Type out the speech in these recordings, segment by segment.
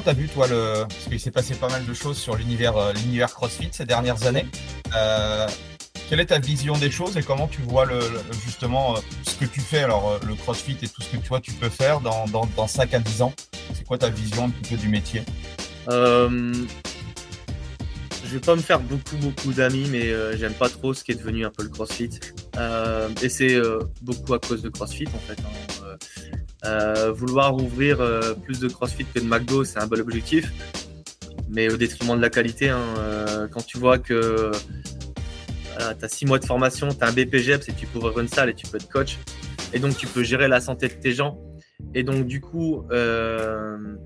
Comment t'as vu toi le parce qu'il s'est passé pas mal de choses sur l'univers euh, l'univers CrossFit ces dernières années. Euh, quelle est ta vision des choses et comment tu vois le, justement euh, ce que tu fais, alors le CrossFit et tout ce que toi tu peux faire dans, dans, 5 à 10 ans C'est quoi ta vision un petit peu du métier? Je vais pas me faire beaucoup beaucoup d'amis, mais j'aime pas trop ce qui est devenu un peu le CrossFit. et c'est beaucoup à cause de CrossFit en fait. Hein. Vouloir ouvrir plus de CrossFit que de McDo, c'est un bel objectif, mais au détriment de la qualité. Hein. quand tu vois que tu as six mois de formation, tu as un BPGEPS et tu peux ouvrir une salle et tu peux être coach. Et donc, tu peux gérer la santé de tes gens. Et donc, du coup, euh,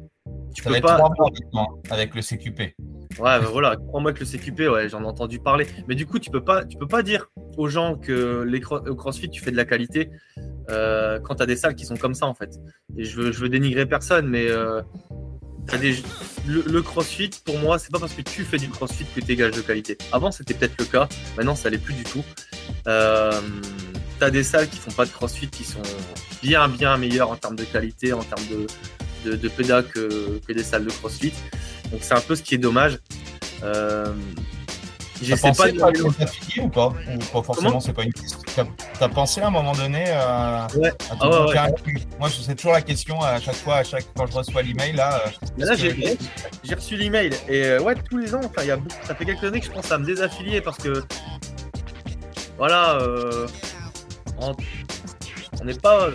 tu peux pas. Trois mois avec le CQP. Ouais, bah voilà, trois mois avec le CQP, ouais, j'en ai entendu parler. Mais du coup, tu peux pas, tu peux pas dire aux gens que les au CrossFit, tu fais de la qualité euh, quand tu as des salles qui sont comme ça, en fait. Et je veux, dénigrer personne, mais euh, le, crossfit, pour moi, c'est pas parce que tu fais du crossfit que tu gage de qualité. Avant, c'était peut-être le cas. Maintenant, ça l'est plus du tout. Euh, tu as des salles qui font pas de crossfit qui sont bien, bien meilleures en termes de qualité, en termes de, de, que, que, des salles de crossfit. Donc, c'est un peu ce qui est dommage. Euh, T'as pensé pas ou pas Ou pas forcément, c'est pas une question. T'as pensé à un moment donné à, ouais. à ah ouais, Moi, c'est toujours la question à chaque fois, à chaque quand je reçois l'email là. Euh, là, j'ai reçu l'email et euh, ouais, tous les ans. Enfin, y a ça fait quelques années que je pense à me désaffilier parce que voilà, euh, on n'est pas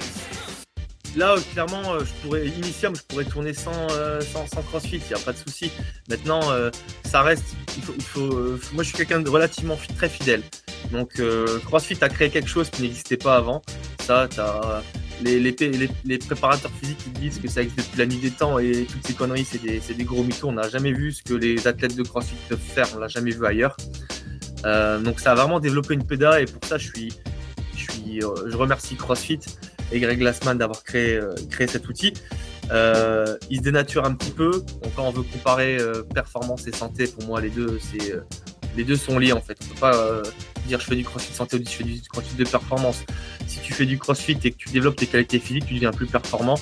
là, clairement, euh, je pourrais, Initium, je pourrais tourner sans, euh, CrossFit, il n'y a pas de souci. Maintenant, euh, ça reste, il faut, moi, je suis quelqu'un de relativement très fidèle. Donc, CrossFit a créé quelque chose qui n'existait pas avant. Ça, tu as les, les, préparateurs physiques disent que ça existe depuis la nuit des temps et toutes ces conneries, c'est des, des, gros mythos. On n'a jamais vu ce que les athlètes de CrossFit peuvent faire, on l'a jamais vu ailleurs. donc, ça a vraiment développé une pédale et pour ça, je suis, je, suis, je remercie CrossFit et Greg Glassman d'avoir créé, euh, créé cet outil. Euh, il se dénature un petit peu. Donc, quand on veut comparer euh, performance et santé, pour moi, les deux, c'est les deux sont liés en fait. On peut pas dire je fais du crossfit santé ou je fais du crossfit de performance. Si tu fais du crossfit et que tu développes tes qualités physiques, tu deviens plus performant.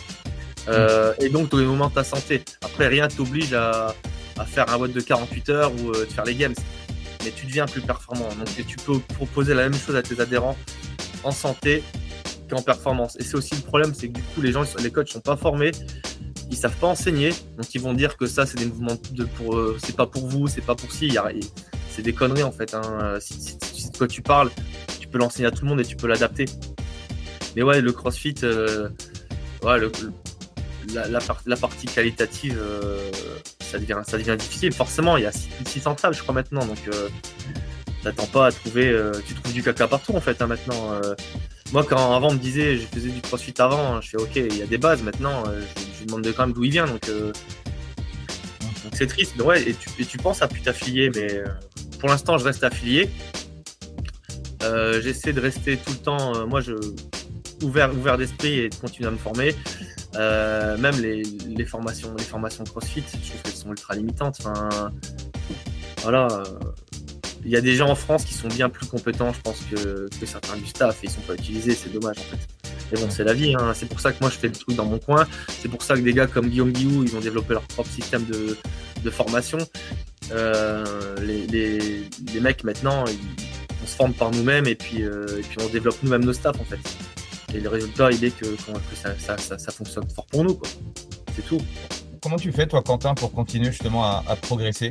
et donc, tu moment de ta santé. Après, rien t'oblige à, à, faire un vote de 48 heures ou de faire les games. Mais tu deviens plus performant. Donc, tu peux proposer la même chose à tes adhérents en santé en performance. Et c'est aussi le problème, c'est que du coup, les gens, les coachs sont pas formés, ils savent pas enseigner, donc ils vont dire que ça, c'est des mouvements de pour, euh, c'est pas pour vous, c'est pas pour si, c'est des conneries en fait. Hein. Si, si, de quoi tu parles, tu peux l'enseigner à tout le monde et tu peux l'adapter. Mais ouais, le CrossFit, euh, ouais, le, la, la, partie qualitative, euh, ça, devient, ça devient difficile. Forcément, il y a 6 centrales, je crois, maintenant. Donc, t'attends pas à trouver. tu trouves du caca partout, en fait, hein, maintenant. Moi, quand avant on me disait, je faisais du crossfit avant, je fais ok, il y a des bases maintenant, euh, je, me demande quand même d'où il vient, donc euh, c'est triste. ouais, et tu, tu penses à plus t'affilier, mais euh, pour l'instant, je reste affilié. J'essaie de rester tout le temps, moi, je ouvert, ouvert d'esprit et de continuer à me former. même les, les, formations, les formations CrossFit, je trouve qu'elles sont ultra limitantes. Enfin, voilà il y a des gens en France qui sont bien plus compétents, je pense, que, certains du staff et ils sont pas utilisés, c'est dommage en fait. Mais bon, c'est la vie, hein. c'est pour ça que moi je fais le truc dans mon coin, c'est pour ça que des gars comme Guillaume Guillou, ils ont développé leur propre système de, formation. Euh, les, mecs maintenant, on se forme par nous-mêmes et puis, euh, et on développe nous-mêmes nos staffs en fait. Et le résultat, il est que, ça, fonctionne fort pour nous, C'est tout. Comment tu fais, toi, Quentin, pour continuer justement à progresser?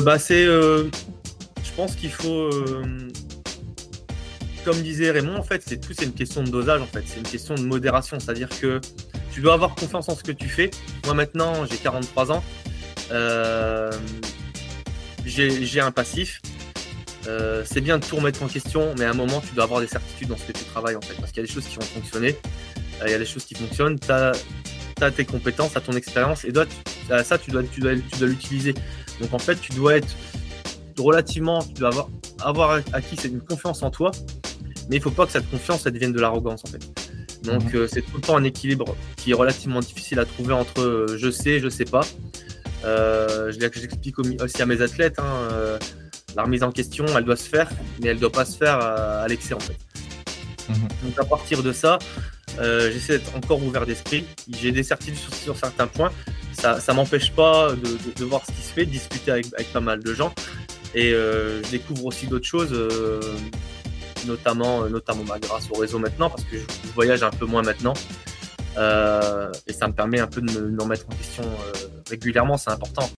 Bah c'est, euh, je pense qu'il faut, euh, comme disait Raymond, en fait, c'est tout, c'est une question de dosage, en fait, c'est une question de modération, c'est-à-dire que tu dois avoir confiance en ce que tu fais. Moi maintenant, j'ai 43 ans. j'ai un passif. c'est bien de tout remettre en question, mais à un moment, tu dois avoir des certitudes dans ce que tu travailles en fait. Parce qu'il y a des choses qui vont fonctionner, il y a des choses qui fonctionnent, tu as, tes compétences, as ton expérience, et ça, tu dois, tu dois, tu dois l'utiliser. Donc en fait, tu dois être relativement, tu dois avoir, avoir acquis une confiance en toi, mais il faut pas que cette confiance ça devienne de l'arrogance en fait. Donc mhm. euh, c'est tout le temps un équilibre qui est relativement difficile à trouver entre euh, je sais, je sais pas. Euh, je j'explique aussi à mes athlètes, hein, la remise en question, elle doit se faire, mais elle doit pas se faire à, l'excès en fait. Mhm. Donc à partir de ça, j'essaie d'être encore ouvert d'esprit. J'ai des certitudes sur, certains points. Ça, ça m'empêche pas de, voir ce qui se fait, de discuter avec, avec pas mal de gens. Et je découvre aussi d'autres choses notamment, euh, notamment bah, grâce au réseau maintenant, parce que je, voyage un peu moins maintenant. Euh, et ça me permet un peu de me, me remettre en question euh, régulièrement, c'est important.